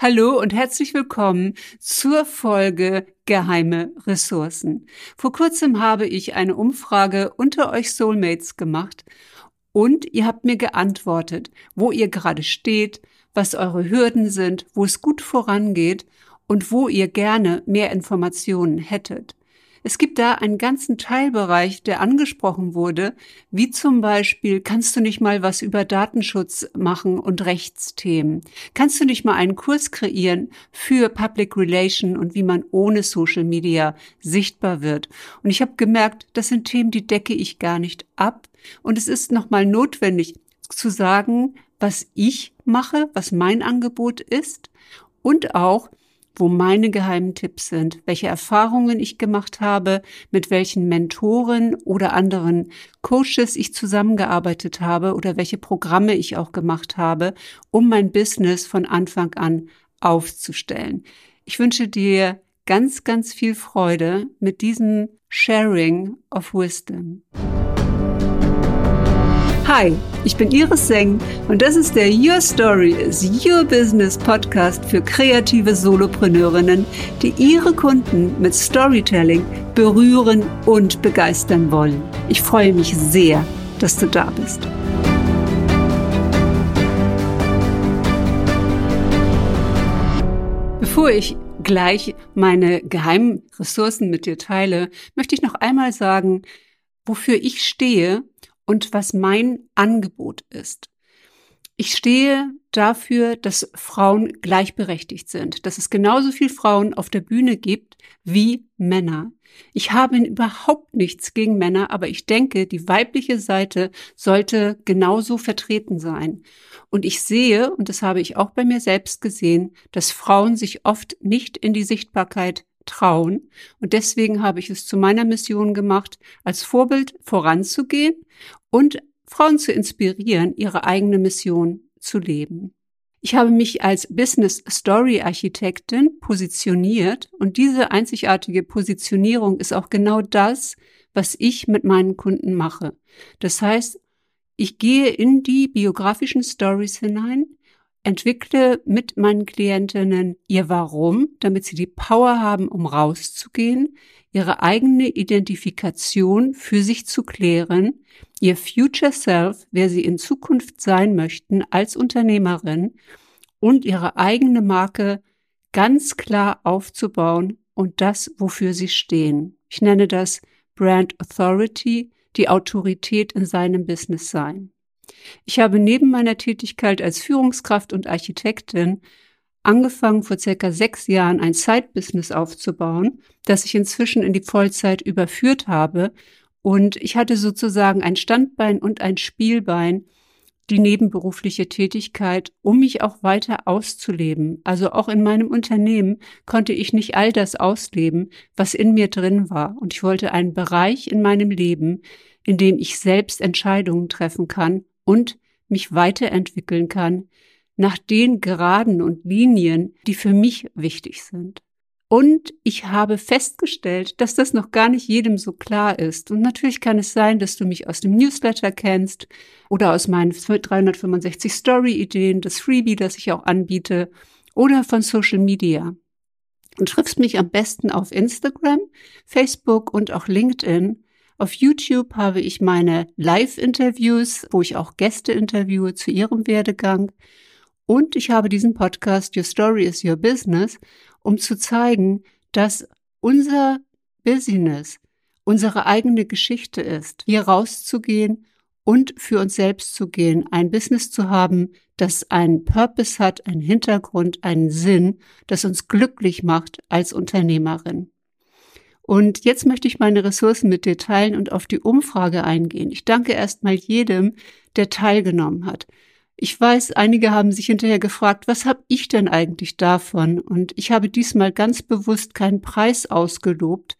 Hallo und herzlich willkommen zur Folge Geheime Ressourcen. Vor kurzem habe ich eine Umfrage unter euch Soulmates gemacht und ihr habt mir geantwortet, wo ihr gerade steht, was eure Hürden sind, wo es gut vorangeht und wo ihr gerne mehr Informationen hättet. Es gibt da einen ganzen Teilbereich, der angesprochen wurde, wie zum Beispiel, kannst du nicht mal was über Datenschutz machen und Rechtsthemen? Kannst du nicht mal einen Kurs kreieren für Public Relation und wie man ohne Social Media sichtbar wird? Und ich habe gemerkt, das sind Themen, die decke ich gar nicht ab. Und es ist nochmal notwendig zu sagen, was ich mache, was mein Angebot ist und auch, wo meine geheimen Tipps sind, welche Erfahrungen ich gemacht habe, mit welchen Mentoren oder anderen Coaches ich zusammengearbeitet habe oder welche Programme ich auch gemacht habe, um mein Business von Anfang an aufzustellen. Ich wünsche dir ganz, ganz viel Freude mit diesem Sharing of Wisdom. Hi, ich bin Iris Seng und das ist der Your Story is Your Business Podcast für kreative Solopreneurinnen, die ihre Kunden mit Storytelling berühren und begeistern wollen. Ich freue mich sehr, dass du da bist. Bevor ich gleich meine geheimen Ressourcen mit dir teile, möchte ich noch einmal sagen, wofür ich stehe und was mein Angebot ist. Ich stehe dafür, dass Frauen gleichberechtigt sind, dass es genauso viel Frauen auf der Bühne gibt wie Männer. Ich habe überhaupt nichts gegen Männer, aber ich denke, die weibliche Seite sollte genauso vertreten sein. Und ich sehe, und das habe ich auch bei mir selbst gesehen, dass Frauen sich oft nicht in die Sichtbarkeit trauen. Und deswegen habe ich es zu meiner Mission gemacht, als Vorbild voranzugehen und Frauen zu inspirieren, ihre eigene Mission zu leben. Ich habe mich als Business Story Architektin positioniert und diese einzigartige Positionierung ist auch genau das, was ich mit meinen Kunden mache. Das heißt, ich gehe in die biografischen Stories hinein, entwickle mit meinen Klientinnen ihr Warum, damit sie die Power haben, um rauszugehen, ihre eigene Identifikation für sich zu klären, ihr Future Self, wer sie in Zukunft sein möchten als Unternehmerin und ihre eigene Marke ganz klar aufzubauen und das, wofür sie stehen. Ich nenne das Brand Authority, die Autorität in seinem Business sein. Ich habe neben meiner Tätigkeit als Führungskraft und Architektin angefangen, vor circa sechs Jahren ein Side-Business aufzubauen, das ich inzwischen in die Vollzeit überführt habe. Und ich hatte sozusagen ein Standbein und ein Spielbein, die nebenberufliche Tätigkeit, um mich auch weiter auszuleben. Also auch in meinem Unternehmen konnte ich nicht all das ausleben, was in mir drin war. Und ich wollte einen Bereich in meinem Leben, in dem ich selbst Entscheidungen treffen kann und mich weiterentwickeln kann nach den Geraden und Linien, die für mich wichtig sind. Und ich habe festgestellt, dass das noch gar nicht jedem so klar ist. Und natürlich kann es sein, dass du mich aus dem Newsletter kennst oder aus meinen 365 Story-Ideen, das Freebie, das ich auch anbiete, oder von Social Media. Und triffst mich am besten auf Instagram, Facebook und auch LinkedIn. Auf YouTube habe ich meine Live-Interviews, wo ich auch Gäste interviewe zu ihrem Werdegang. Und ich habe diesen Podcast Your Story is Your Business, um zu zeigen, dass unser Business unsere eigene Geschichte ist, hier rauszugehen und für uns selbst zu gehen, ein Business zu haben, das einen Purpose hat, einen Hintergrund, einen Sinn, das uns glücklich macht als Unternehmerin. Und jetzt möchte ich meine Ressourcen mit dir teilen und auf die Umfrage eingehen. Ich danke erstmal jedem, der teilgenommen hat. Ich weiß, einige haben sich hinterher gefragt, was habe ich denn eigentlich davon? Und ich habe diesmal ganz bewusst keinen Preis ausgelobt,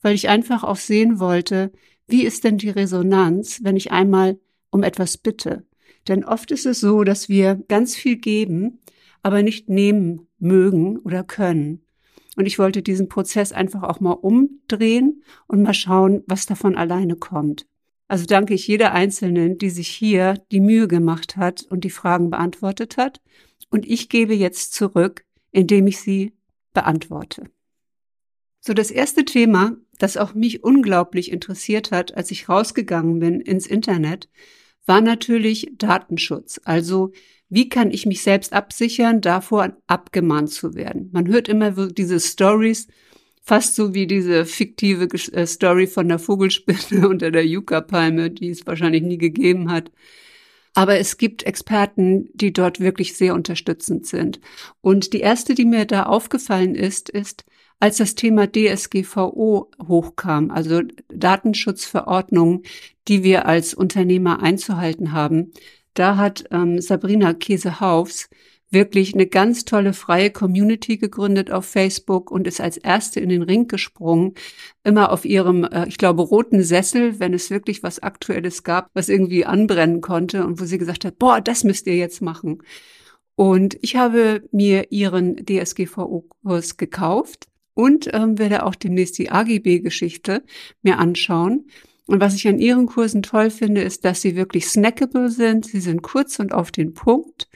weil ich einfach auch sehen wollte, wie ist denn die Resonanz, wenn ich einmal um etwas bitte? Denn oft ist es so, dass wir ganz viel geben, aber nicht nehmen mögen oder können. Und ich wollte diesen Prozess einfach auch mal umdrehen und mal schauen, was davon alleine kommt. Also danke ich jeder Einzelnen, die sich hier die Mühe gemacht hat und die Fragen beantwortet hat. Und ich gebe jetzt zurück indem ich sie beantworte. So, das erste Thema, das auch mich unglaublich interessiert hat, als ich rausgegangen bin ins Internet, war natürlich Datenschutz. Also, wie kann ich mich selbst absichern, davor abgemahnt zu werden? Man hört immer diese Stories, fast so wie diese fiktive äh, Story von der Vogelspinne unter der Yucca-Palme, die es wahrscheinlich nie gegeben hat. Aber es gibt Experten, die dort wirklich sehr unterstützend sind. Und die erste, die mir da aufgefallen ist, ist, als das Thema DSGVO hochkam, also Datenschutzverordnungen, die wir als Unternehmer einzuhalten haben, da hat ähm, Sabrina Käse-Haufs wirklich eine ganz tolle freie Community gegründet auf Facebook und ist als erste in den Ring gesprungen, immer auf ihrem, äh, ich glaube, roten Sessel, wenn es wirklich was Aktuelles gab, was irgendwie anbrennen konnte und wo sie gesagt hat, boah, das müsst ihr jetzt machen. Und ich habe mir ihren DSGVO-Kurs gekauft und ähm, werde auch demnächst die AGB-Geschichte mir anschauen. Und was ich an ihren Kursen toll finde, ist, dass sie wirklich snackable sind. Sie sind kurz und auf den Punkt.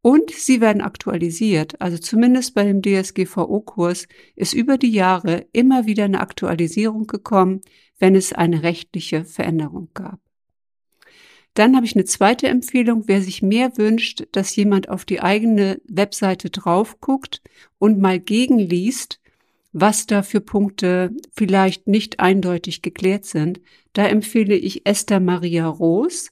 Und sie werden aktualisiert. Also zumindest bei dem DSGVO-Kurs ist über die Jahre immer wieder eine Aktualisierung gekommen, wenn es eine rechtliche Veränderung gab. Dann habe ich eine zweite Empfehlung, wer sich mehr wünscht, dass jemand auf die eigene Webseite drauf guckt und mal gegenliest, was da für Punkte vielleicht nicht eindeutig geklärt sind. Da empfehle ich Esther Maria Roos.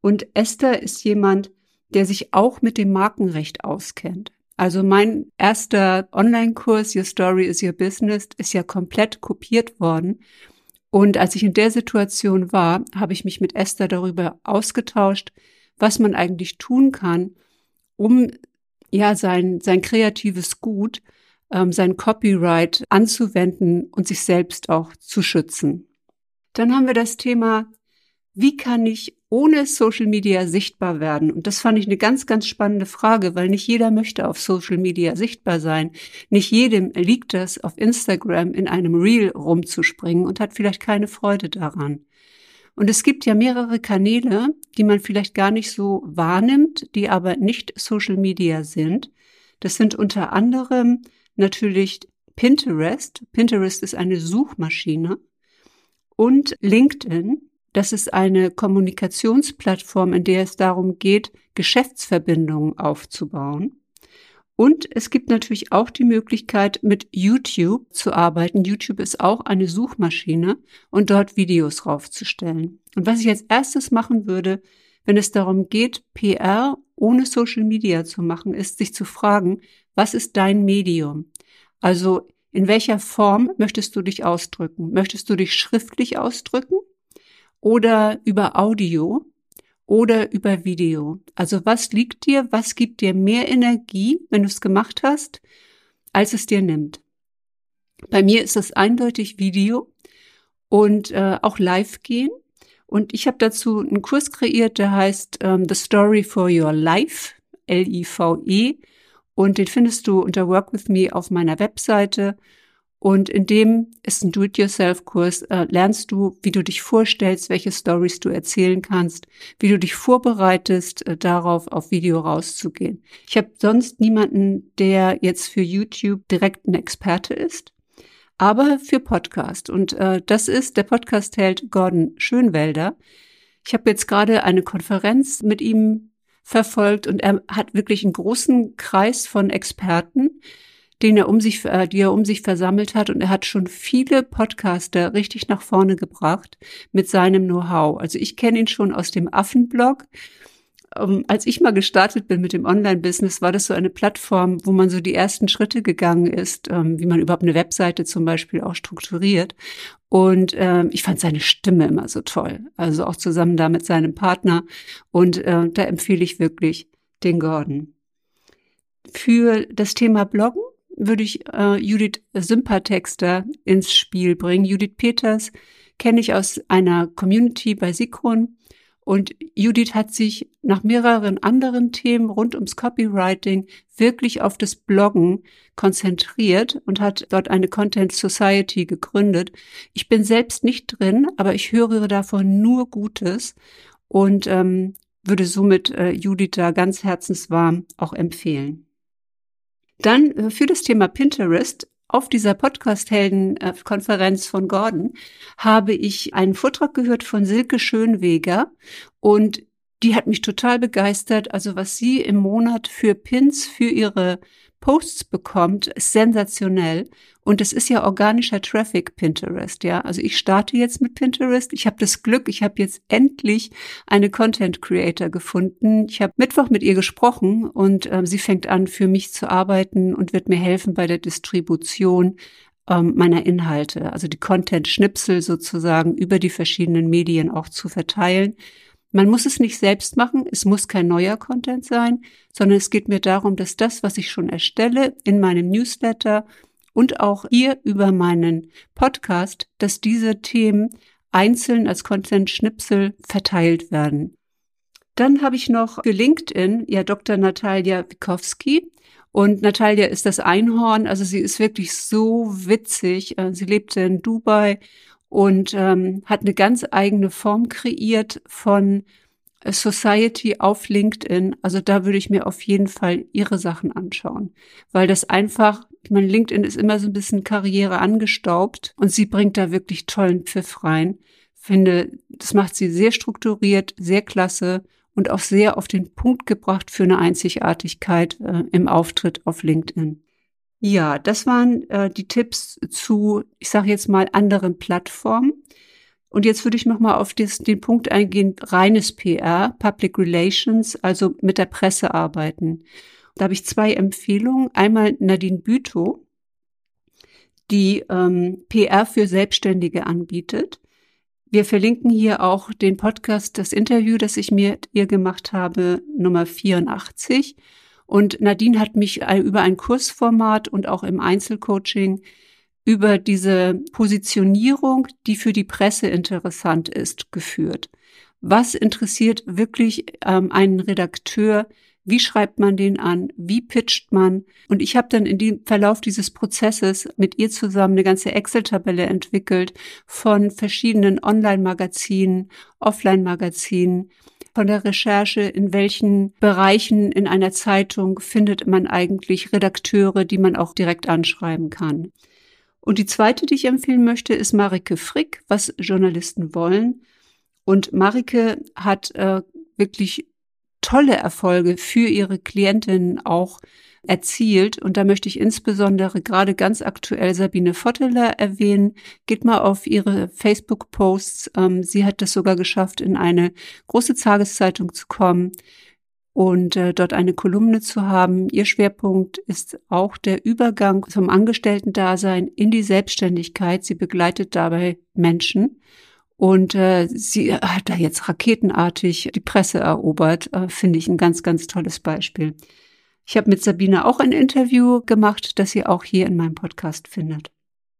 Und Esther ist jemand, der sich auch mit dem Markenrecht auskennt. Also mein erster Online-Kurs Your Story is Your Business ist ja komplett kopiert worden. Und als ich in der Situation war, habe ich mich mit Esther darüber ausgetauscht, was man eigentlich tun kann, um ja sein, sein kreatives Gut, ähm, sein Copyright anzuwenden und sich selbst auch zu schützen. Dann haben wir das Thema, wie kann ich ohne Social Media sichtbar werden? Und das fand ich eine ganz, ganz spannende Frage, weil nicht jeder möchte auf Social Media sichtbar sein. Nicht jedem liegt das, auf Instagram in einem Reel rumzuspringen und hat vielleicht keine Freude daran. Und es gibt ja mehrere Kanäle, die man vielleicht gar nicht so wahrnimmt, die aber nicht Social Media sind. Das sind unter anderem natürlich Pinterest. Pinterest ist eine Suchmaschine und LinkedIn. Das ist eine Kommunikationsplattform, in der es darum geht, Geschäftsverbindungen aufzubauen. Und es gibt natürlich auch die Möglichkeit, mit YouTube zu arbeiten. YouTube ist auch eine Suchmaschine und dort Videos raufzustellen. Und was ich als erstes machen würde, wenn es darum geht, PR ohne Social Media zu machen, ist sich zu fragen, was ist dein Medium? Also in welcher Form möchtest du dich ausdrücken? Möchtest du dich schriftlich ausdrücken? oder über Audio oder über Video. Also was liegt dir, was gibt dir mehr Energie, wenn du es gemacht hast, als es dir nimmt? Bei mir ist es eindeutig Video und äh, auch live gehen. Und ich habe dazu einen Kurs kreiert, der heißt ähm, The Story for Your Life, L-I-V-E. Und den findest du unter Work With Me auf meiner Webseite. Und in dem ist ein Do-it-yourself-Kurs, äh, lernst du, wie du dich vorstellst, welche Stories du erzählen kannst, wie du dich vorbereitest, äh, darauf auf Video rauszugehen. Ich habe sonst niemanden, der jetzt für YouTube direkt ein Experte ist, aber für Podcast. Und äh, das ist, der Podcast hält Gordon Schönwelder. Ich habe jetzt gerade eine Konferenz mit ihm verfolgt und er hat wirklich einen großen Kreis von Experten, den er um sich, äh, die er um sich versammelt hat. Und er hat schon viele Podcaster richtig nach vorne gebracht mit seinem Know-how. Also ich kenne ihn schon aus dem Affenblog. Um, als ich mal gestartet bin mit dem Online-Business, war das so eine Plattform, wo man so die ersten Schritte gegangen ist, ähm, wie man überhaupt eine Webseite zum Beispiel auch strukturiert. Und ähm, ich fand seine Stimme immer so toll. Also auch zusammen da mit seinem Partner. Und äh, da empfehle ich wirklich den Gordon. Für das Thema Bloggen würde ich äh, Judith Sympathexter ins Spiel bringen. Judith Peters kenne ich aus einer Community bei Sikron. Und Judith hat sich nach mehreren anderen Themen rund ums Copywriting wirklich auf das Bloggen konzentriert und hat dort eine Content Society gegründet. Ich bin selbst nicht drin, aber ich höre davon nur Gutes und ähm, würde somit äh, Judith da ganz herzenswarm auch empfehlen. Dann äh, für das Thema Pinterest auf dieser Podcast-Helden-Konferenz von Gordon habe ich einen Vortrag gehört von Silke Schönweger und die hat mich total begeistert. Also was sie im Monat für Pins für ihre Posts bekommt, ist sensationell. Und es ist ja organischer Traffic Pinterest, ja. Also ich starte jetzt mit Pinterest. Ich habe das Glück, ich habe jetzt endlich eine Content Creator gefunden. Ich habe Mittwoch mit ihr gesprochen und äh, sie fängt an, für mich zu arbeiten und wird mir helfen bei der Distribution ähm, meiner Inhalte. Also die Content-Schnipsel sozusagen über die verschiedenen Medien auch zu verteilen. Man muss es nicht selbst machen, es muss kein neuer Content sein, sondern es geht mir darum, dass das, was ich schon erstelle in meinem Newsletter und auch hier über meinen Podcast, dass diese Themen einzeln als Content-Schnipsel verteilt werden. Dann habe ich noch für LinkedIn ja Dr. Natalia Wikowski. Und Natalia ist das Einhorn, also sie ist wirklich so witzig. Äh, sie lebte in Dubai und ähm, hat eine ganz eigene Form kreiert von äh, Society auf LinkedIn. Also da würde ich mir auf jeden Fall ihre Sachen anschauen, weil das einfach, ich meine, LinkedIn ist immer so ein bisschen Karriere angestaubt und sie bringt da wirklich tollen Pfiff rein. Finde, das macht sie sehr strukturiert, sehr klasse und auch sehr auf den Punkt gebracht für eine Einzigartigkeit äh, im Auftritt auf LinkedIn. Ja, das waren äh, die Tipps zu, ich sage jetzt mal, anderen Plattformen. Und jetzt würde ich nochmal auf das, den Punkt eingehen, reines PR, Public Relations, also mit der Presse arbeiten. Da habe ich zwei Empfehlungen. Einmal Nadine Bütow, die ähm, PR für Selbstständige anbietet. Wir verlinken hier auch den Podcast, das Interview, das ich mit ihr gemacht habe, Nummer 84. Und Nadine hat mich über ein Kursformat und auch im Einzelcoaching über diese Positionierung, die für die Presse interessant ist, geführt. Was interessiert wirklich ähm, einen Redakteur? Wie schreibt man den an? Wie pitcht man? Und ich habe dann in dem Verlauf dieses Prozesses mit ihr zusammen eine ganze Excel-Tabelle entwickelt von verschiedenen Online-Magazinen, Offline-Magazinen, von der Recherche, in welchen Bereichen in einer Zeitung findet man eigentlich Redakteure, die man auch direkt anschreiben kann. Und die zweite, die ich empfehlen möchte, ist Marike Frick, was Journalisten wollen. Und Marike hat äh, wirklich tolle Erfolge für ihre Klientinnen auch erzielt. Und da möchte ich insbesondere gerade ganz aktuell Sabine Votteler erwähnen. Geht mal auf ihre Facebook-Posts. Ähm, sie hat es sogar geschafft, in eine große Tageszeitung zu kommen und äh, dort eine Kolumne zu haben. Ihr Schwerpunkt ist auch der Übergang vom Angestellten-Dasein in die Selbstständigkeit. Sie begleitet dabei Menschen. Und äh, sie hat da jetzt raketenartig die Presse erobert, äh, finde ich ein ganz, ganz tolles Beispiel. Ich habe mit Sabine auch ein Interview gemacht, das ihr auch hier in meinem Podcast findet.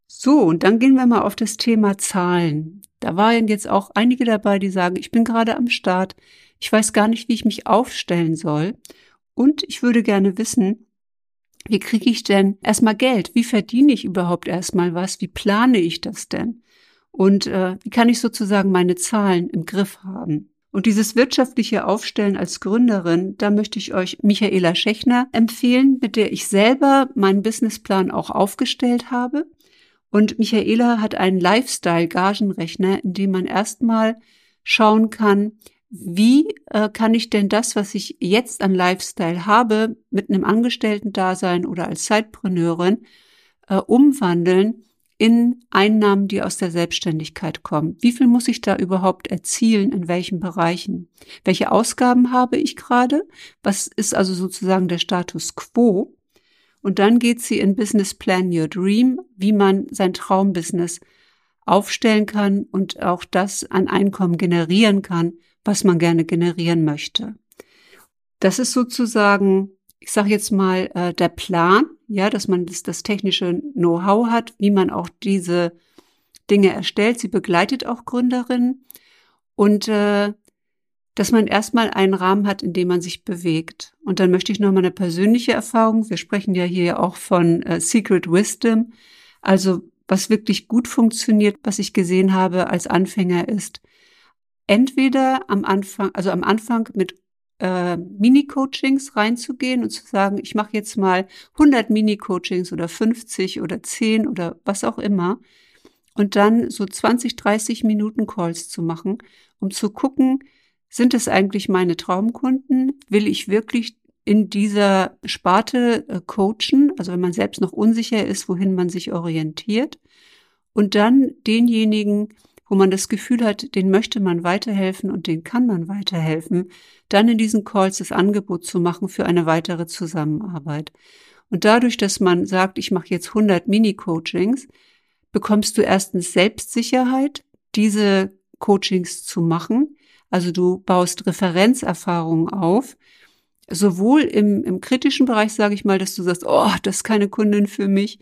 So, und dann gehen wir mal auf das Thema Zahlen. Da waren jetzt auch einige dabei, die sagen, ich bin gerade am Start, ich weiß gar nicht, wie ich mich aufstellen soll und ich würde gerne wissen, wie kriege ich denn erstmal Geld? Wie verdiene ich überhaupt erstmal was? Wie plane ich das denn? Und äh, wie kann ich sozusagen meine Zahlen im Griff haben? Und dieses wirtschaftliche Aufstellen als Gründerin, da möchte ich euch Michaela Schechner empfehlen, mit der ich selber meinen Businessplan auch aufgestellt habe. Und Michaela hat einen Lifestyle-Gagenrechner, in dem man erstmal schauen kann, wie äh, kann ich denn das, was ich jetzt an Lifestyle habe, mit einem Angestellten-Dasein oder als Zeitpreneurin äh, umwandeln in Einnahmen, die aus der Selbstständigkeit kommen. Wie viel muss ich da überhaupt erzielen? In welchen Bereichen? Welche Ausgaben habe ich gerade? Was ist also sozusagen der Status quo? Und dann geht sie in Business Plan Your Dream, wie man sein Traumbusiness aufstellen kann und auch das an Einkommen generieren kann, was man gerne generieren möchte. Das ist sozusagen ich sage jetzt mal, äh, der Plan, ja, dass man das, das technische Know-how hat, wie man auch diese Dinge erstellt. Sie begleitet auch Gründerinnen und äh, dass man erstmal einen Rahmen hat, in dem man sich bewegt. Und dann möchte ich noch mal eine persönliche Erfahrung. Wir sprechen ja hier auch von äh, Secret Wisdom. Also was wirklich gut funktioniert, was ich gesehen habe als Anfänger ist, entweder am Anfang, also am Anfang mit äh, Mini-Coachings reinzugehen und zu sagen, ich mache jetzt mal 100 Mini-Coachings oder 50 oder 10 oder was auch immer und dann so 20, 30 Minuten Calls zu machen, um zu gucken, sind es eigentlich meine Traumkunden? Will ich wirklich in dieser Sparte äh, coachen? Also wenn man selbst noch unsicher ist, wohin man sich orientiert. Und dann denjenigen, wo man das Gefühl hat, den möchte man weiterhelfen und den kann man weiterhelfen, dann in diesen Calls das Angebot zu machen für eine weitere Zusammenarbeit. Und dadurch, dass man sagt, ich mache jetzt 100 Mini-Coachings, bekommst du erstens Selbstsicherheit, diese Coachings zu machen. Also du baust Referenzerfahrungen auf. Sowohl im, im kritischen Bereich, sage ich mal, dass du sagst, oh, das ist keine Kundin für mich.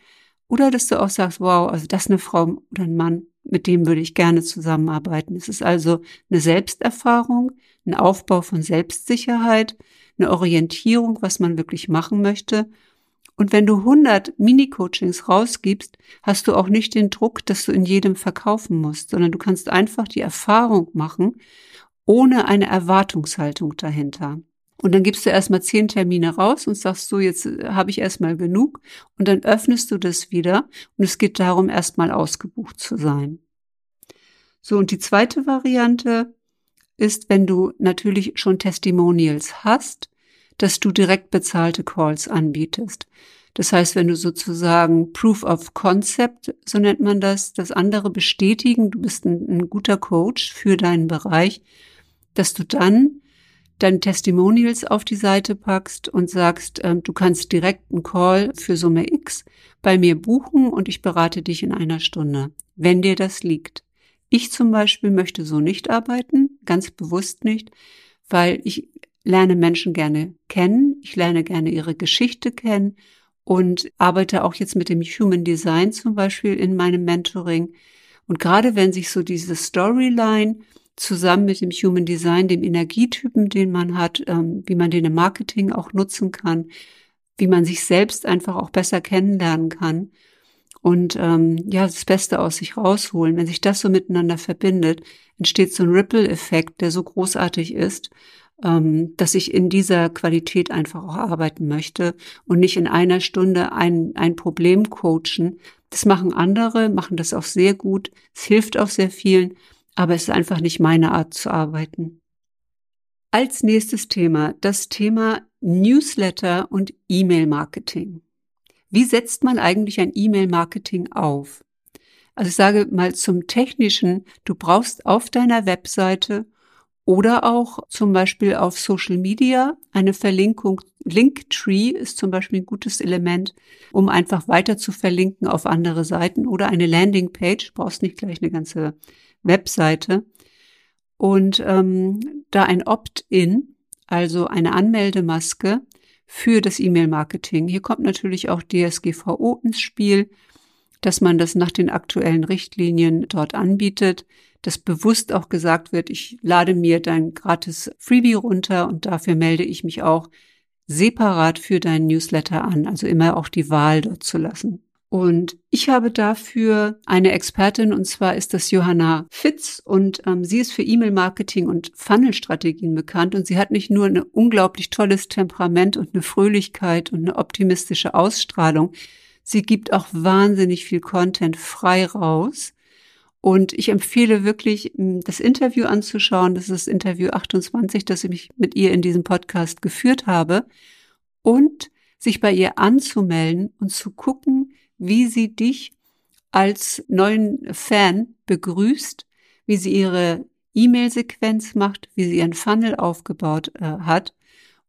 Oder dass du auch sagst, wow, also das ist eine Frau oder ein Mann, mit dem würde ich gerne zusammenarbeiten. Es ist also eine Selbsterfahrung, ein Aufbau von Selbstsicherheit, eine Orientierung, was man wirklich machen möchte. Und wenn du 100 Mini-Coachings rausgibst, hast du auch nicht den Druck, dass du in jedem verkaufen musst, sondern du kannst einfach die Erfahrung machen, ohne eine Erwartungshaltung dahinter. Und dann gibst du erstmal zehn Termine raus und sagst so, jetzt äh, habe ich erstmal genug. Und dann öffnest du das wieder. Und es geht darum, erstmal ausgebucht zu sein. So, und die zweite Variante ist, wenn du natürlich schon Testimonials hast, dass du direkt bezahlte Calls anbietest. Das heißt, wenn du sozusagen Proof of Concept, so nennt man das, das andere bestätigen, du bist ein, ein guter Coach für deinen Bereich, dass du dann deine Testimonials auf die Seite packst und sagst, ähm, du kannst direkt einen Call für Summe X bei mir buchen und ich berate dich in einer Stunde, wenn dir das liegt. Ich zum Beispiel möchte so nicht arbeiten, ganz bewusst nicht, weil ich lerne Menschen gerne kennen, ich lerne gerne ihre Geschichte kennen und arbeite auch jetzt mit dem Human Design zum Beispiel in meinem Mentoring. Und gerade wenn sich so diese Storyline zusammen mit dem Human Design, dem Energietypen, den man hat, ähm, wie man den im Marketing auch nutzen kann, wie man sich selbst einfach auch besser kennenlernen kann und ähm, ja, das Beste aus sich rausholen. Wenn sich das so miteinander verbindet, entsteht so ein Ripple-Effekt, der so großartig ist, ähm, dass ich in dieser Qualität einfach auch arbeiten möchte und nicht in einer Stunde ein, ein Problem coachen. Das machen andere, machen das auch sehr gut. Es hilft auch sehr vielen aber es ist einfach nicht meine Art zu arbeiten. Als nächstes Thema das Thema Newsletter und E-Mail-Marketing. Wie setzt man eigentlich ein E-Mail-Marketing auf? Also ich sage mal zum Technischen, du brauchst auf deiner Webseite oder auch zum Beispiel auf Social Media eine Verlinkung. Linktree ist zum Beispiel ein gutes Element, um einfach weiter zu verlinken auf andere Seiten oder eine Landingpage. Du brauchst nicht gleich eine ganze Webseite und ähm, da ein Opt-in, also eine Anmeldemaske für das E-Mail-Marketing. Hier kommt natürlich auch DSGVO ins Spiel, dass man das nach den aktuellen Richtlinien dort anbietet, dass bewusst auch gesagt wird, ich lade mir dein gratis Freebie runter und dafür melde ich mich auch separat für deinen Newsletter an, also immer auch die Wahl dort zu lassen. Und ich habe dafür eine Expertin, und zwar ist das Johanna Fitz, und ähm, sie ist für E-Mail-Marketing und Funnel-Strategien bekannt. Und sie hat nicht nur ein unglaublich tolles Temperament und eine Fröhlichkeit und eine optimistische Ausstrahlung, sie gibt auch wahnsinnig viel Content frei raus. Und ich empfehle wirklich, das Interview anzuschauen. Das ist das Interview 28, das ich mit ihr in diesem Podcast geführt habe. Und sich bei ihr anzumelden und zu gucken, wie sie dich als neuen Fan begrüßt, wie sie ihre E-Mail-Sequenz macht, wie sie ihren Funnel aufgebaut äh, hat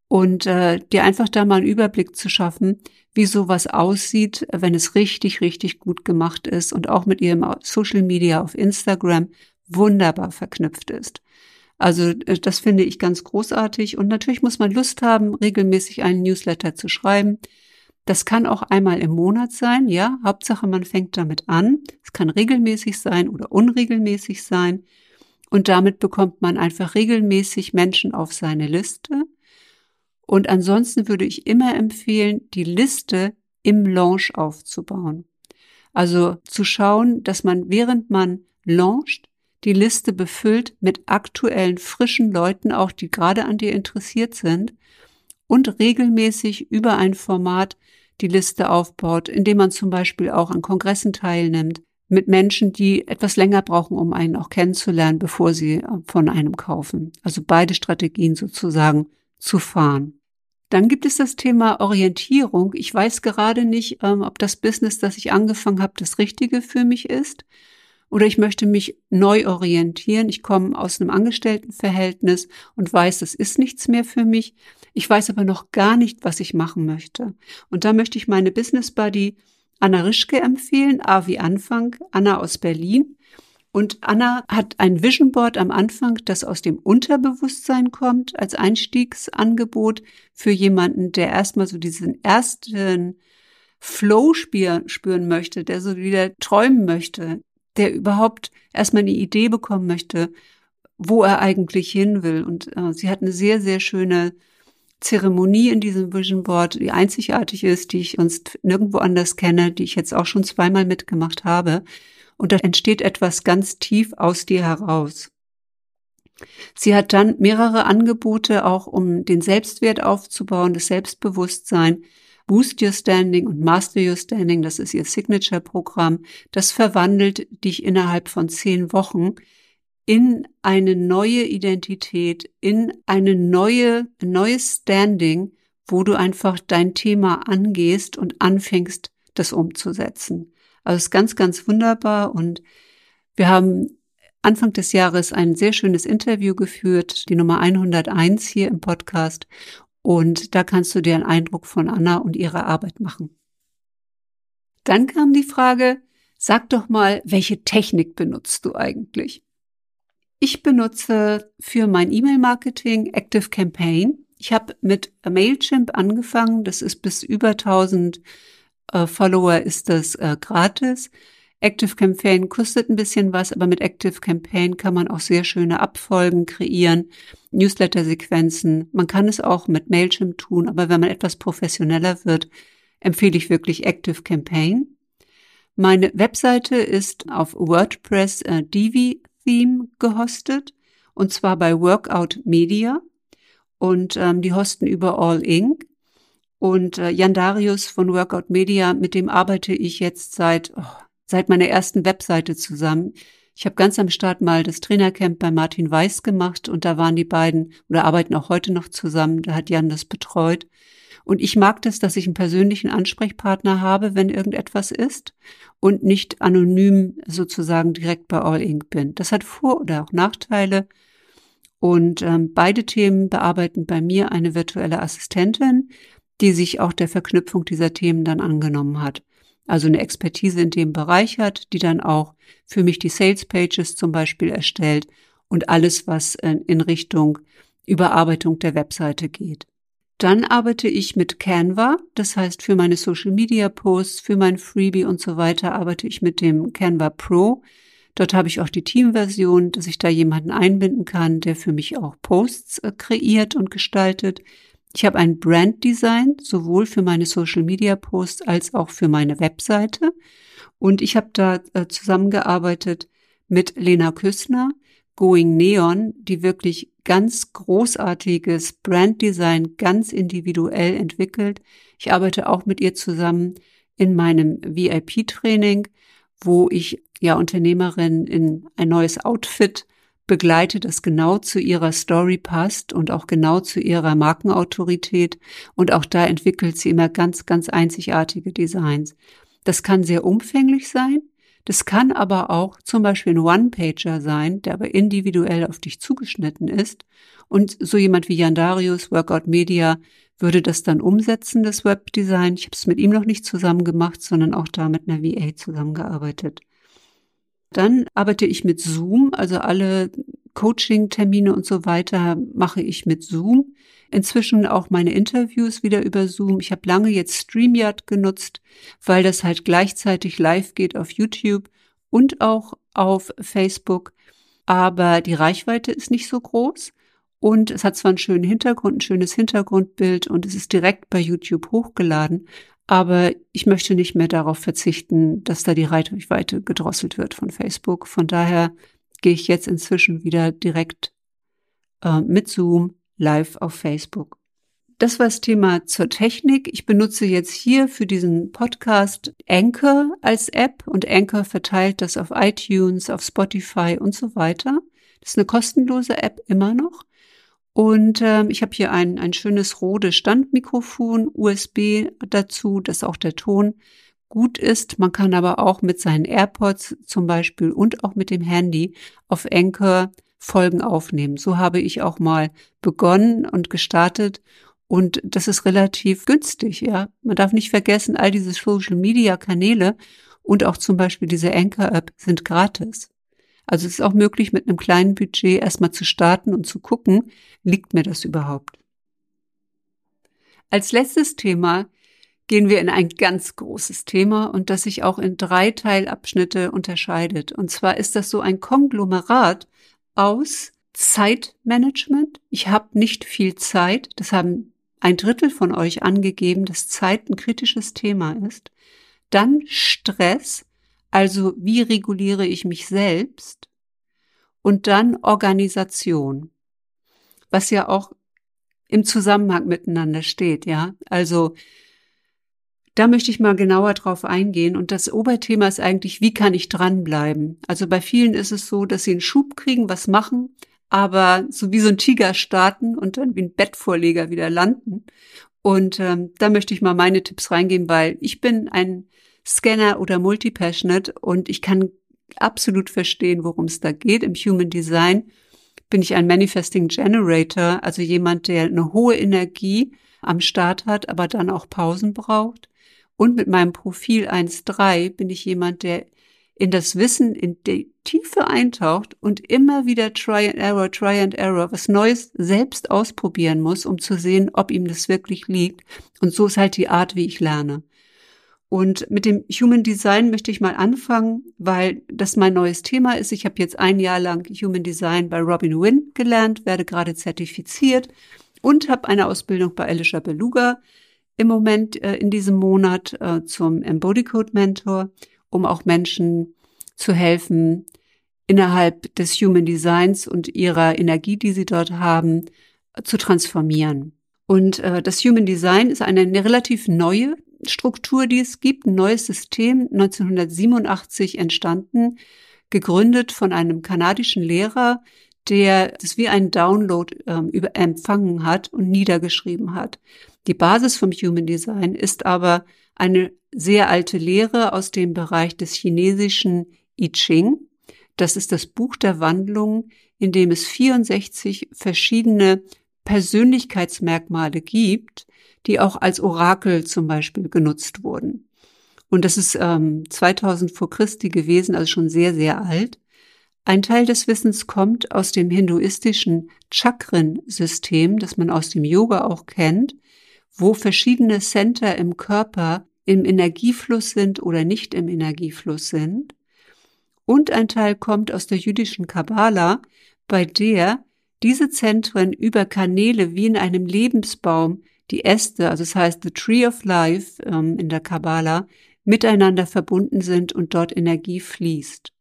und äh, dir einfach da mal einen Überblick zu schaffen, wie sowas aussieht, wenn es richtig, richtig gut gemacht ist und auch mit ihrem Social Media auf Instagram wunderbar verknüpft ist. Also äh, das finde ich ganz großartig und natürlich muss man Lust haben, regelmäßig einen Newsletter zu schreiben. Das kann auch einmal im Monat sein, ja. Hauptsache, man fängt damit an. Es kann regelmäßig sein oder unregelmäßig sein. Und damit bekommt man einfach regelmäßig Menschen auf seine Liste. Und ansonsten würde ich immer empfehlen, die Liste im Launch aufzubauen. Also zu schauen, dass man, während man launcht, die Liste befüllt mit aktuellen, frischen Leuten, auch die gerade an dir interessiert sind und regelmäßig über ein Format die Liste aufbaut, indem man zum Beispiel auch an Kongressen teilnimmt, mit Menschen, die etwas länger brauchen, um einen auch kennenzulernen, bevor sie äh, von einem kaufen. Also beide Strategien sozusagen zu fahren. Dann gibt es das Thema Orientierung. Ich weiß gerade nicht, ähm, ob das Business, das ich angefangen habe, das Richtige für mich ist. Oder ich möchte mich neu orientieren. Ich komme aus einem Angestelltenverhältnis und weiß, das ist nichts mehr für mich. Ich weiß aber noch gar nicht, was ich machen möchte. Und da möchte ich meine Business Buddy Anna Rischke empfehlen, A wie Anfang, Anna aus Berlin. Und Anna hat ein Vision Board am Anfang, das aus dem Unterbewusstsein kommt, als Einstiegsangebot für jemanden, der erstmal so diesen ersten Flow spüren möchte, der so wieder träumen möchte, der überhaupt erstmal eine Idee bekommen möchte, wo er eigentlich hin will. Und äh, sie hat eine sehr, sehr schöne Zeremonie in diesem Vision Board, die einzigartig ist, die ich sonst nirgendwo anders kenne, die ich jetzt auch schon zweimal mitgemacht habe. Und da entsteht etwas ganz tief aus dir heraus. Sie hat dann mehrere Angebote, auch um den Selbstwert aufzubauen, das Selbstbewusstsein, Boost Your Standing und Master Your Standing, das ist ihr Signature-Programm. Das verwandelt dich innerhalb von zehn Wochen in eine neue Identität, in eine neue, ein neues Standing, wo du einfach dein Thema angehst und anfängst, das umzusetzen. Also ist ganz, ganz wunderbar und wir haben Anfang des Jahres ein sehr schönes Interview geführt, die Nummer 101 hier im Podcast und da kannst du dir einen Eindruck von Anna und ihrer Arbeit machen. Dann kam die Frage, sag doch mal, welche Technik benutzt du eigentlich? Ich benutze für mein E-Mail-Marketing Active Campaign. Ich habe mit Mailchimp angefangen. Das ist bis über 1000 äh, Follower ist das äh, gratis. Active Campaign kostet ein bisschen was, aber mit Active Campaign kann man auch sehr schöne Abfolgen kreieren, Newsletter-Sequenzen. Man kann es auch mit Mailchimp tun, aber wenn man etwas professioneller wird, empfehle ich wirklich Active Campaign. Meine Webseite ist auf WordPress äh, Divi Theme gehostet und zwar bei Workout Media und ähm, die hosten über All Inc. Und äh, Jan Darius von Workout Media, mit dem arbeite ich jetzt seit, oh, seit meiner ersten Webseite zusammen. Ich habe ganz am Start mal das Trainercamp bei Martin Weiß gemacht und da waren die beiden oder arbeiten auch heute noch zusammen. Da hat Jan das betreut. Und ich mag das, dass ich einen persönlichen Ansprechpartner habe, wenn irgendetwas ist und nicht anonym sozusagen direkt bei All Inc. bin. Das hat Vor- oder auch Nachteile. Und ähm, beide Themen bearbeiten bei mir eine virtuelle Assistentin, die sich auch der Verknüpfung dieser Themen dann angenommen hat. Also eine Expertise in dem Bereich hat, die dann auch für mich die Sales Pages zum Beispiel erstellt und alles, was in Richtung Überarbeitung der Webseite geht. Dann arbeite ich mit Canva, das heißt für meine Social Media Posts, für mein Freebie und so weiter arbeite ich mit dem Canva Pro. Dort habe ich auch die Teamversion, dass ich da jemanden einbinden kann, der für mich auch Posts äh, kreiert und gestaltet. Ich habe ein Brand Design, sowohl für meine Social Media Posts als auch für meine Webseite. Und ich habe da äh, zusammengearbeitet mit Lena Küssner, Going Neon, die wirklich ganz großartiges Branddesign ganz individuell entwickelt. Ich arbeite auch mit ihr zusammen in meinem VIP-Training, wo ich ja Unternehmerin in ein neues Outfit begleite, das genau zu ihrer Story passt und auch genau zu ihrer Markenautorität. Und auch da entwickelt sie immer ganz, ganz einzigartige Designs. Das kann sehr umfänglich sein. Das kann aber auch zum Beispiel ein One-Pager sein, der aber individuell auf dich zugeschnitten ist. Und so jemand wie Jan Darius, Workout Media, würde das dann umsetzen, das Webdesign. Ich habe es mit ihm noch nicht zusammen gemacht, sondern auch da mit einer VA zusammengearbeitet. Dann arbeite ich mit Zoom, also alle Coaching-Termine und so weiter mache ich mit Zoom. Inzwischen auch meine Interviews wieder über Zoom. Ich habe lange jetzt StreamYard genutzt, weil das halt gleichzeitig live geht auf YouTube und auch auf Facebook. Aber die Reichweite ist nicht so groß. Und es hat zwar einen schönen Hintergrund, ein schönes Hintergrundbild und es ist direkt bei YouTube hochgeladen. Aber ich möchte nicht mehr darauf verzichten, dass da die Reichweite gedrosselt wird von Facebook. Von daher gehe ich jetzt inzwischen wieder direkt äh, mit Zoom live auf Facebook. Das war das Thema zur Technik. Ich benutze jetzt hier für diesen Podcast Anchor als App und Anchor verteilt das auf iTunes, auf Spotify und so weiter. Das ist eine kostenlose App immer noch. Und ähm, ich habe hier ein, ein schönes Rode Standmikrofon, USB dazu, dass auch der Ton gut ist. Man kann aber auch mit seinen AirPods zum Beispiel und auch mit dem Handy auf Anchor Folgen aufnehmen. So habe ich auch mal begonnen und gestartet. Und das ist relativ günstig, ja. Man darf nicht vergessen, all diese Social Media Kanäle und auch zum Beispiel diese Anchor App sind gratis. Also es ist auch möglich, mit einem kleinen Budget erstmal zu starten und zu gucken, liegt mir das überhaupt. Als letztes Thema gehen wir in ein ganz großes Thema und das sich auch in drei Teilabschnitte unterscheidet. Und zwar ist das so ein Konglomerat aus Zeitmanagement. Ich habe nicht viel Zeit. Das haben ein Drittel von euch angegeben, dass Zeit ein kritisches Thema ist. Dann Stress. Also wie reguliere ich mich selbst? Und dann Organisation, was ja auch im Zusammenhang miteinander steht, ja. Also da möchte ich mal genauer drauf eingehen. Und das Oberthema ist eigentlich, wie kann ich dranbleiben? Also bei vielen ist es so, dass sie einen Schub kriegen, was machen, aber so wie so ein Tiger starten und dann wie ein Bettvorleger wieder landen. Und ähm, da möchte ich mal meine Tipps reingeben, weil ich bin ein Scanner oder Multipassionate und ich kann absolut verstehen, worum es da geht. Im Human Design bin ich ein Manifesting Generator, also jemand, der eine hohe Energie am Start hat, aber dann auch Pausen braucht. Und mit meinem Profil 1.3 bin ich jemand, der in das Wissen, in die Tiefe eintaucht und immer wieder Try and Error, Try and Error, was Neues selbst ausprobieren muss, um zu sehen, ob ihm das wirklich liegt. Und so ist halt die Art, wie ich lerne. Und mit dem Human Design möchte ich mal anfangen, weil das mein neues Thema ist. Ich habe jetzt ein Jahr lang Human Design bei Robin Wynn gelernt, werde gerade zertifiziert und habe eine Ausbildung bei Alicia Beluga im Moment äh, in diesem Monat äh, zum Embody Code Mentor, um auch Menschen zu helfen, innerhalb des Human Designs und ihrer Energie, die sie dort haben, zu transformieren. Und äh, das Human Design ist eine, eine relativ neue Struktur, die es gibt, ein neues System, 1987 entstanden, gegründet von einem kanadischen Lehrer, der das wie ein Download ähm, über, empfangen hat und niedergeschrieben hat. Die Basis vom Human Design ist aber eine sehr alte Lehre aus dem Bereich des chinesischen I Ching. Das ist das Buch der Wandlung, in dem es 64 verschiedene Persönlichkeitsmerkmale gibt, die auch als Orakel zum Beispiel genutzt wurden. Und das ist ähm, 2000 vor Christi gewesen, also schon sehr, sehr alt. Ein Teil des Wissens kommt aus dem hinduistischen Chakren-System, das man aus dem Yoga auch kennt, wo verschiedene Center im Körper im Energiefluss sind oder nicht im Energiefluss sind. Und ein Teil kommt aus der jüdischen Kabbala, bei der diese Zentren über Kanäle wie in einem Lebensbaum die Äste, also das heißt The Tree of Life ähm, in der Kabbala, miteinander verbunden sind und dort Energie fließt.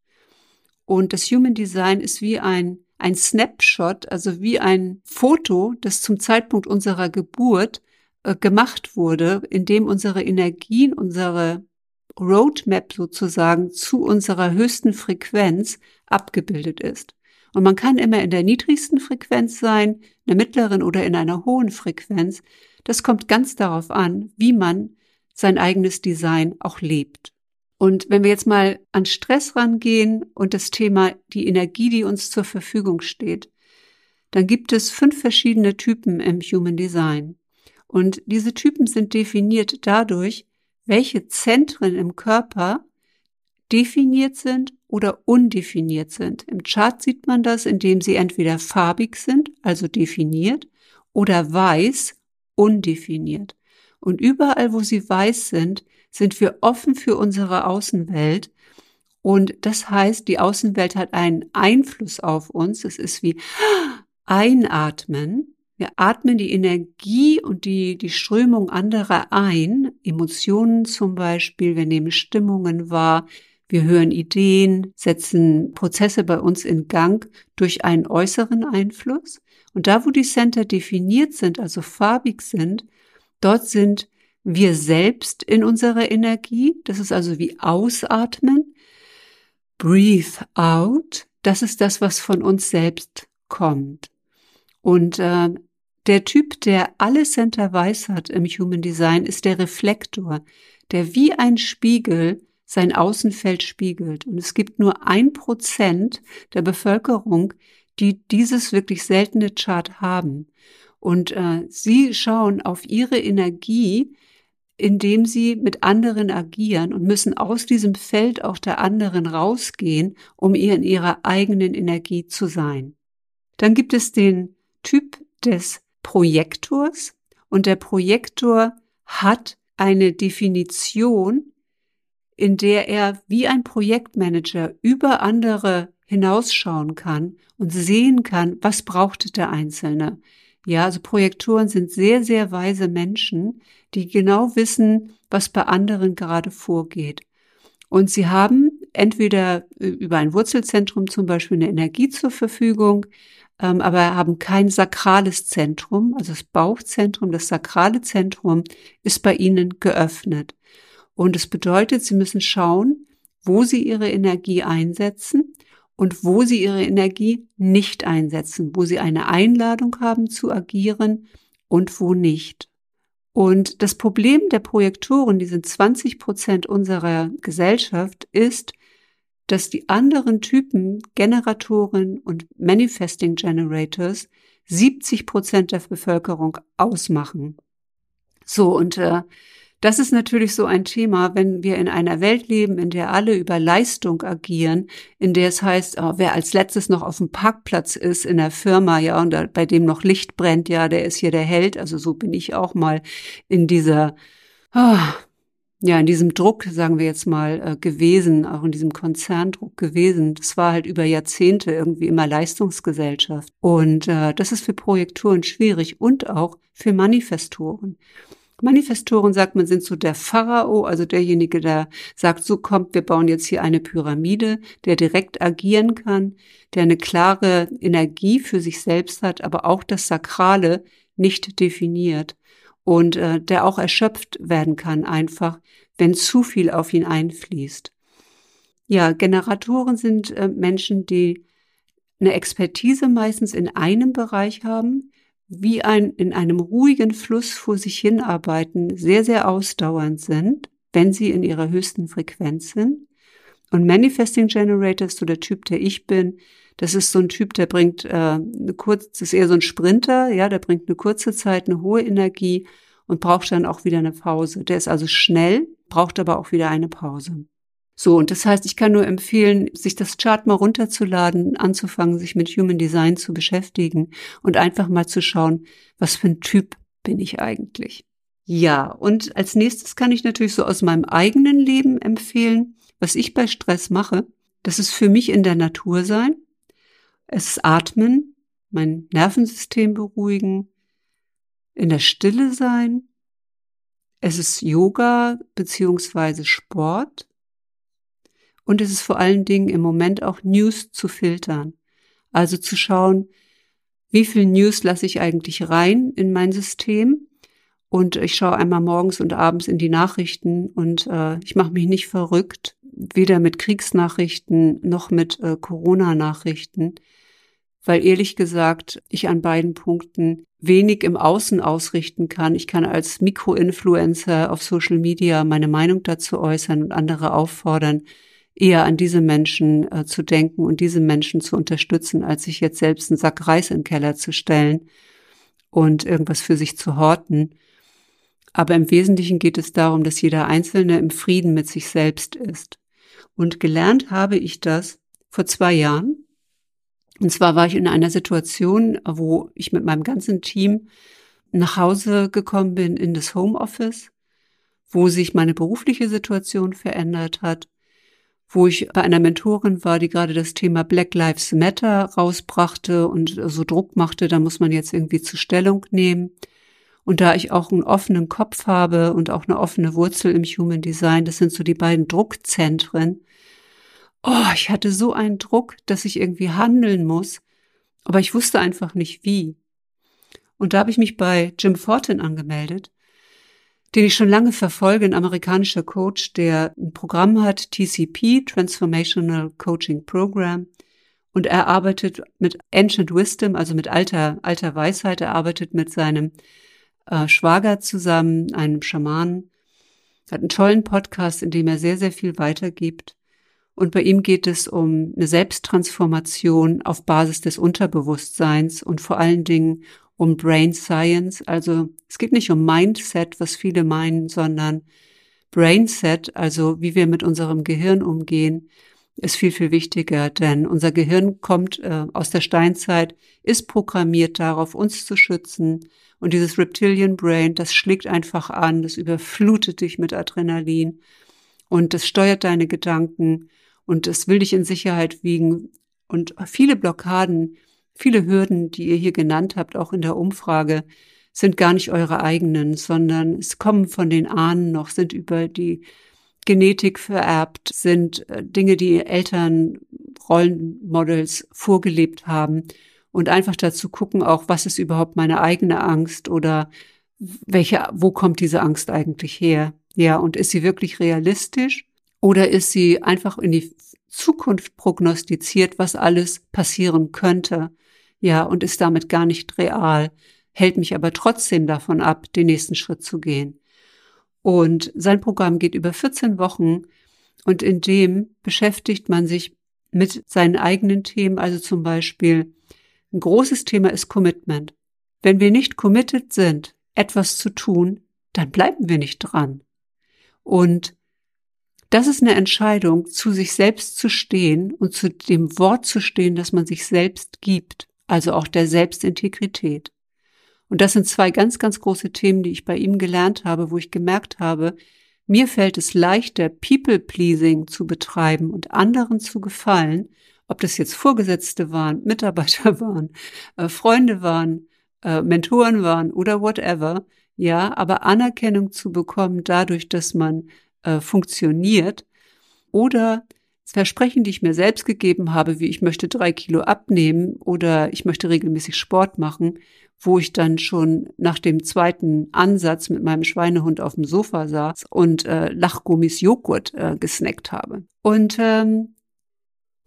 Und das Human Design ist wie ein, ein Snapshot, also wie ein Foto, das zum Zeitpunkt unserer Geburt äh, gemacht wurde, in dem unsere Energien, unsere Roadmap sozusagen zu unserer höchsten Frequenz abgebildet ist. Und man kann immer in der niedrigsten Frequenz sein, in der mittleren oder in einer hohen Frequenz. Das kommt ganz darauf an, wie man sein eigenes Design auch lebt. Und wenn wir jetzt mal an Stress rangehen und das Thema die Energie, die uns zur Verfügung steht, dann gibt es fünf verschiedene Typen im Human Design. Und diese Typen sind definiert dadurch, welche Zentren im Körper definiert sind oder undefiniert sind. Im Chart sieht man das, indem sie entweder farbig sind, also definiert, oder weiß, undefiniert. Und überall, wo sie weiß sind, sind wir offen für unsere Außenwelt. Und das heißt, die Außenwelt hat einen Einfluss auf uns. Es ist wie einatmen. Wir atmen die Energie und die, die Strömung anderer ein, Emotionen zum Beispiel, wir nehmen Stimmungen wahr, Wir hören Ideen, setzen Prozesse bei uns in Gang durch einen äußeren Einfluss. Und da, wo die Center definiert sind, also farbig sind, dort sind wir selbst in unserer Energie. Das ist also wie Ausatmen. Breathe out. Das ist das, was von uns selbst kommt. Und äh, der Typ, der alle Center weiß hat im Human Design, ist der Reflektor, der wie ein Spiegel sein Außenfeld spiegelt. Und es gibt nur ein Prozent der Bevölkerung, die dieses wirklich seltene Chart haben. Und äh, sie schauen auf ihre Energie, indem sie mit anderen agieren und müssen aus diesem Feld auch der anderen rausgehen, um ihr in ihrer eigenen Energie zu sein. Dann gibt es den Typ des Projektors und der Projektor hat eine Definition, in der er wie ein Projektmanager über andere hinausschauen kann und sehen kann, was braucht der Einzelne. Ja, also Projektoren sind sehr, sehr weise Menschen, die genau wissen, was bei anderen gerade vorgeht. Und sie haben entweder über ein Wurzelzentrum zum Beispiel eine Energie zur Verfügung, ähm, aber haben kein sakrales Zentrum, also das Bauchzentrum, das sakrale Zentrum ist bei ihnen geöffnet. Und es bedeutet, sie müssen schauen, wo sie ihre Energie einsetzen und wo sie ihre Energie nicht einsetzen, wo sie eine Einladung haben zu agieren und wo nicht. Und das Problem der Projektoren, die sind 20 Prozent unserer Gesellschaft, ist, dass die anderen Typen, Generatoren und Manifesting Generators, 70 Prozent der Bevölkerung ausmachen. So, und äh, das ist natürlich so ein Thema, wenn wir in einer Welt leben, in der alle über Leistung agieren, in der es heißt, oh, wer als letztes noch auf dem Parkplatz ist in der Firma, ja, und da, bei dem noch Licht brennt, ja, der ist hier der Held. Also so bin ich auch mal in dieser, oh, ja, in diesem Druck, sagen wir jetzt mal, äh, gewesen, auch in diesem Konzerndruck gewesen. Das war halt über Jahrzehnte irgendwie immer Leistungsgesellschaft. Und äh, das ist für Projektoren schwierig und auch für Manifestoren. Manifestoren sagt man sind so der Pharao, also derjenige, der sagt, so kommt, wir bauen jetzt hier eine Pyramide, der direkt agieren kann, der eine klare Energie für sich selbst hat, aber auch das Sakrale nicht definiert und äh, der auch erschöpft werden kann einfach, wenn zu viel auf ihn einfließt. Ja, Generatoren sind äh, Menschen, die eine Expertise meistens in einem Bereich haben, wie ein, in einem ruhigen Fluss vor sich hinarbeiten, sehr, sehr ausdauernd sind, wenn sie in ihrer höchsten Frequenz sind. Und Manifesting Generator ist so der Typ, der ich bin. Das ist so ein Typ, der bringt äh, eine kurze, das ist eher so ein Sprinter, ja, der bringt eine kurze Zeit, eine hohe Energie und braucht dann auch wieder eine Pause. Der ist also schnell, braucht aber auch wieder eine Pause. So, und das heißt, ich kann nur empfehlen, sich das Chart mal runterzuladen, anzufangen, sich mit Human Design zu beschäftigen und einfach mal zu schauen, was für ein Typ bin ich eigentlich. Ja, und als nächstes kann ich natürlich so aus meinem eigenen Leben empfehlen, was ich bei Stress mache. Das ist für mich in der Natur sein. Es ist Atmen, mein Nervensystem beruhigen, in der Stille sein. Es ist Yoga beziehungsweise Sport. Und es ist vor allen Dingen im Moment auch News zu filtern. Also zu schauen, wie viel News lasse ich eigentlich rein in mein System. Und ich schaue einmal morgens und abends in die Nachrichten und äh, ich mache mich nicht verrückt, weder mit Kriegsnachrichten noch mit äh, Corona-Nachrichten, weil ehrlich gesagt ich an beiden Punkten wenig im Außen ausrichten kann. Ich kann als Mikroinfluencer auf Social Media meine Meinung dazu äußern und andere auffordern, eher an diese Menschen äh, zu denken und diese Menschen zu unterstützen, als sich jetzt selbst einen Sack Reis den Keller zu stellen und irgendwas für sich zu horten. Aber im Wesentlichen geht es darum, dass jeder Einzelne im Frieden mit sich selbst ist. Und gelernt habe ich das vor zwei Jahren. Und zwar war ich in einer Situation, wo ich mit meinem ganzen Team nach Hause gekommen bin in das Homeoffice, wo sich meine berufliche Situation verändert hat wo ich bei einer Mentorin war, die gerade das Thema Black Lives Matter rausbrachte und so Druck machte, da muss man jetzt irgendwie zu Stellung nehmen. Und da ich auch einen offenen Kopf habe und auch eine offene Wurzel im Human Design, das sind so die beiden Druckzentren, oh, ich hatte so einen Druck, dass ich irgendwie handeln muss, aber ich wusste einfach nicht wie. Und da habe ich mich bei Jim Fortin angemeldet, den ich schon lange verfolge, ein amerikanischer Coach, der ein Programm hat, TCP, Transformational Coaching Program. Und er arbeitet mit Ancient Wisdom, also mit alter, alter Weisheit. Er arbeitet mit seinem äh, Schwager zusammen, einem Schamanen. Hat einen tollen Podcast, in dem er sehr, sehr viel weitergibt. Und bei ihm geht es um eine Selbsttransformation auf Basis des Unterbewusstseins und vor allen Dingen um Brain Science. Also es geht nicht um Mindset, was viele meinen, sondern Brainset, also wie wir mit unserem Gehirn umgehen, ist viel, viel wichtiger, denn unser Gehirn kommt äh, aus der Steinzeit, ist programmiert darauf, uns zu schützen. Und dieses Reptilian Brain, das schlägt einfach an, das überflutet dich mit Adrenalin und das steuert deine Gedanken und es will dich in Sicherheit wiegen. Und viele Blockaden, viele Hürden, die ihr hier genannt habt, auch in der Umfrage, sind gar nicht eure eigenen, sondern es kommen von den Ahnen noch, sind über die Genetik vererbt, sind äh, Dinge, die Eltern Rollenmodels vorgelebt haben und einfach dazu gucken auch, was ist überhaupt meine eigene Angst oder welche, wo kommt diese Angst eigentlich her? Ja, und ist sie wirklich realistisch oder ist sie einfach in die Zukunft prognostiziert, was alles passieren könnte? Ja, und ist damit gar nicht real, hält mich aber trotzdem davon ab, den nächsten Schritt zu gehen. Und sein Programm geht über 14 Wochen und in dem beschäftigt man sich mit seinen eigenen Themen. Also zum Beispiel ein großes Thema ist Commitment. Wenn wir nicht committed sind, etwas zu tun, dann bleiben wir nicht dran. Und das ist eine Entscheidung, zu sich selbst zu stehen und zu dem Wort zu stehen, das man sich selbst gibt, also auch der Selbstintegrität. Und das sind zwei ganz, ganz große Themen, die ich bei ihm gelernt habe, wo ich gemerkt habe, mir fällt es leichter, People-Pleasing zu betreiben und anderen zu gefallen, ob das jetzt Vorgesetzte waren, Mitarbeiter waren, äh, Freunde waren, äh, Mentoren waren oder whatever, ja, aber Anerkennung zu bekommen dadurch, dass man äh, funktioniert oder Versprechen, die ich mir selbst gegeben habe, wie ich möchte drei Kilo abnehmen oder ich möchte regelmäßig Sport machen, wo ich dann schon nach dem zweiten Ansatz mit meinem Schweinehund auf dem Sofa saß und äh, Lachgummis Joghurt äh, gesnackt habe. Und ähm,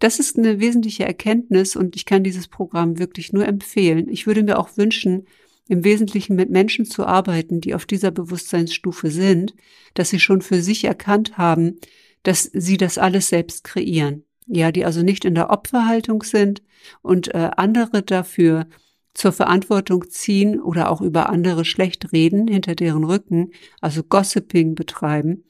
das ist eine wesentliche Erkenntnis und ich kann dieses Programm wirklich nur empfehlen. Ich würde mir auch wünschen, im Wesentlichen mit Menschen zu arbeiten, die auf dieser Bewusstseinsstufe sind, dass sie schon für sich erkannt haben, dass sie das alles selbst kreieren. Ja, die also nicht in der Opferhaltung sind und äh, andere dafür zur Verantwortung ziehen oder auch über andere schlecht reden hinter deren Rücken, also Gossiping betreiben,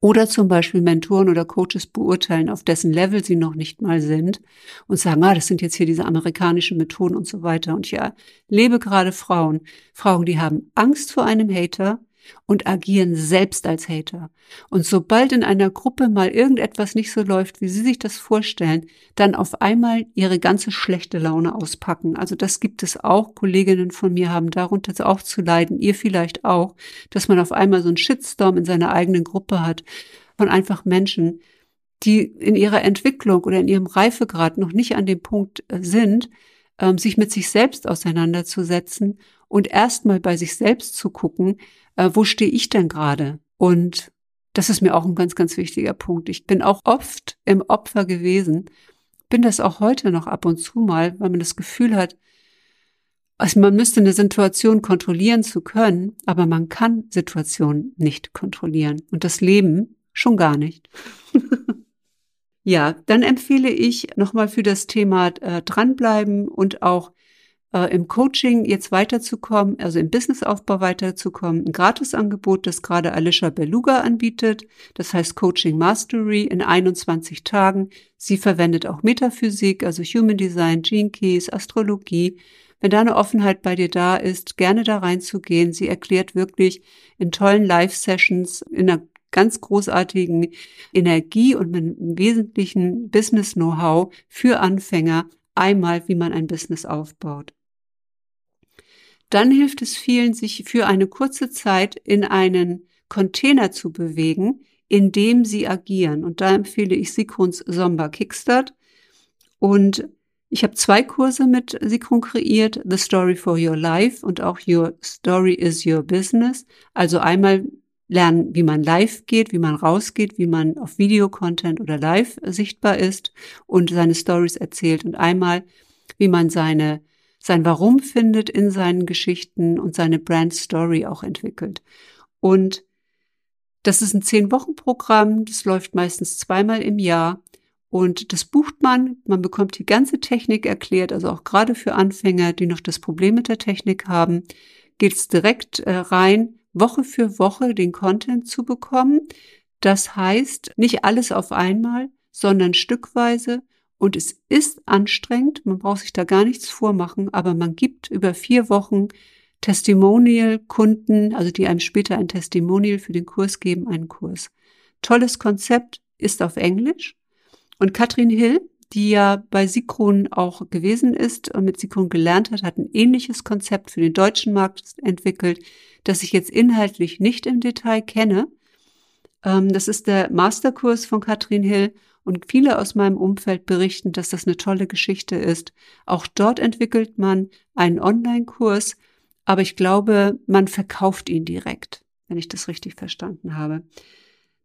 oder zum Beispiel Mentoren oder Coaches beurteilen, auf dessen Level sie noch nicht mal sind und sagen, ah, das sind jetzt hier diese amerikanischen Methoden und so weiter. Und ja, lebe gerade Frauen, Frauen, die haben Angst vor einem Hater, und agieren selbst als Hater. Und sobald in einer Gruppe mal irgendetwas nicht so läuft, wie sie sich das vorstellen, dann auf einmal ihre ganze schlechte Laune auspacken. Also das gibt es auch. Kolleginnen von mir haben darunter auch zu leiden. Ihr vielleicht auch, dass man auf einmal so einen Shitstorm in seiner eigenen Gruppe hat von einfach Menschen, die in ihrer Entwicklung oder in ihrem Reifegrad noch nicht an dem Punkt äh, sind, ähm, sich mit sich selbst auseinanderzusetzen und erstmal bei sich selbst zu gucken, äh, wo stehe ich denn gerade? Und das ist mir auch ein ganz, ganz wichtiger Punkt. Ich bin auch oft im Opfer gewesen, bin das auch heute noch ab und zu mal, weil man das Gefühl hat, also man müsste eine Situation kontrollieren zu können, aber man kann Situationen nicht kontrollieren und das Leben schon gar nicht. ja, dann empfehle ich nochmal für das Thema äh, dranbleiben und auch äh, im Coaching jetzt weiterzukommen, also im Businessaufbau weiterzukommen, ein Gratisangebot, das gerade Alicia Beluga anbietet. Das heißt Coaching Mastery in 21 Tagen. Sie verwendet auch Metaphysik, also Human Design, Gene Keys, Astrologie. Wenn da eine Offenheit bei dir da ist, gerne da reinzugehen. Sie erklärt wirklich in tollen Live-Sessions, in einer ganz großartigen Energie und mit einem wesentlichen Business-Know-how für Anfänger einmal, wie man ein Business aufbaut dann hilft es vielen, sich für eine kurze Zeit in einen Container zu bewegen, indem sie agieren. Und da empfehle ich Sigrun's Somba Kickstart. Und ich habe zwei Kurse mit Sigrun kreiert, The Story for Your Life und auch Your Story is Your Business. Also einmal lernen, wie man live geht, wie man rausgeht, wie man auf Videocontent oder live sichtbar ist und seine Stories erzählt und einmal, wie man seine sein Warum findet in seinen Geschichten und seine Brand Story auch entwickelt. Und das ist ein Zehn-Wochen-Programm, das läuft meistens zweimal im Jahr und das bucht man. Man bekommt die ganze Technik erklärt, also auch gerade für Anfänger, die noch das Problem mit der Technik haben, geht's direkt äh, rein Woche für Woche den Content zu bekommen. Das heißt, nicht alles auf einmal, sondern stückweise. Und es ist anstrengend, man braucht sich da gar nichts vormachen, aber man gibt über vier Wochen Testimonial-Kunden, also die einem später ein Testimonial für den Kurs geben, einen Kurs. Tolles Konzept, ist auf Englisch. Und Katrin Hill, die ja bei Sikron auch gewesen ist und mit Sikron gelernt hat, hat ein ähnliches Konzept für den deutschen Markt entwickelt, das ich jetzt inhaltlich nicht im Detail kenne. Ähm, das ist der Masterkurs von Katrin Hill und viele aus meinem Umfeld berichten, dass das eine tolle Geschichte ist. Auch dort entwickelt man einen Online-Kurs, aber ich glaube, man verkauft ihn direkt, wenn ich das richtig verstanden habe.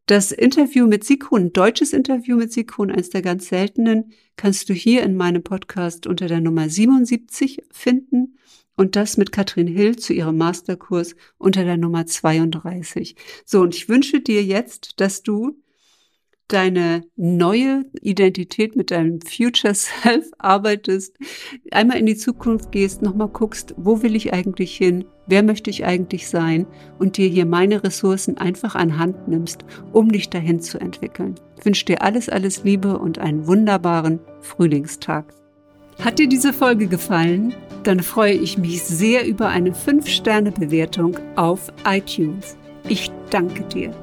Das Interview mit Sigrun, ein deutsches Interview mit Sigrun, eines der ganz seltenen, kannst du hier in meinem Podcast unter der Nummer 77 finden und das mit Katrin Hill zu ihrem Masterkurs unter der Nummer 32. So, und ich wünsche dir jetzt, dass du deine neue Identität mit deinem Future Self arbeitest, einmal in die Zukunft gehst, nochmal guckst, wo will ich eigentlich hin, wer möchte ich eigentlich sein und dir hier meine Ressourcen einfach an Hand nimmst, um dich dahin zu entwickeln. Ich wünsche dir alles, alles Liebe und einen wunderbaren Frühlingstag. Hat dir diese Folge gefallen? Dann freue ich mich sehr über eine 5-Sterne-Bewertung auf iTunes. Ich danke dir.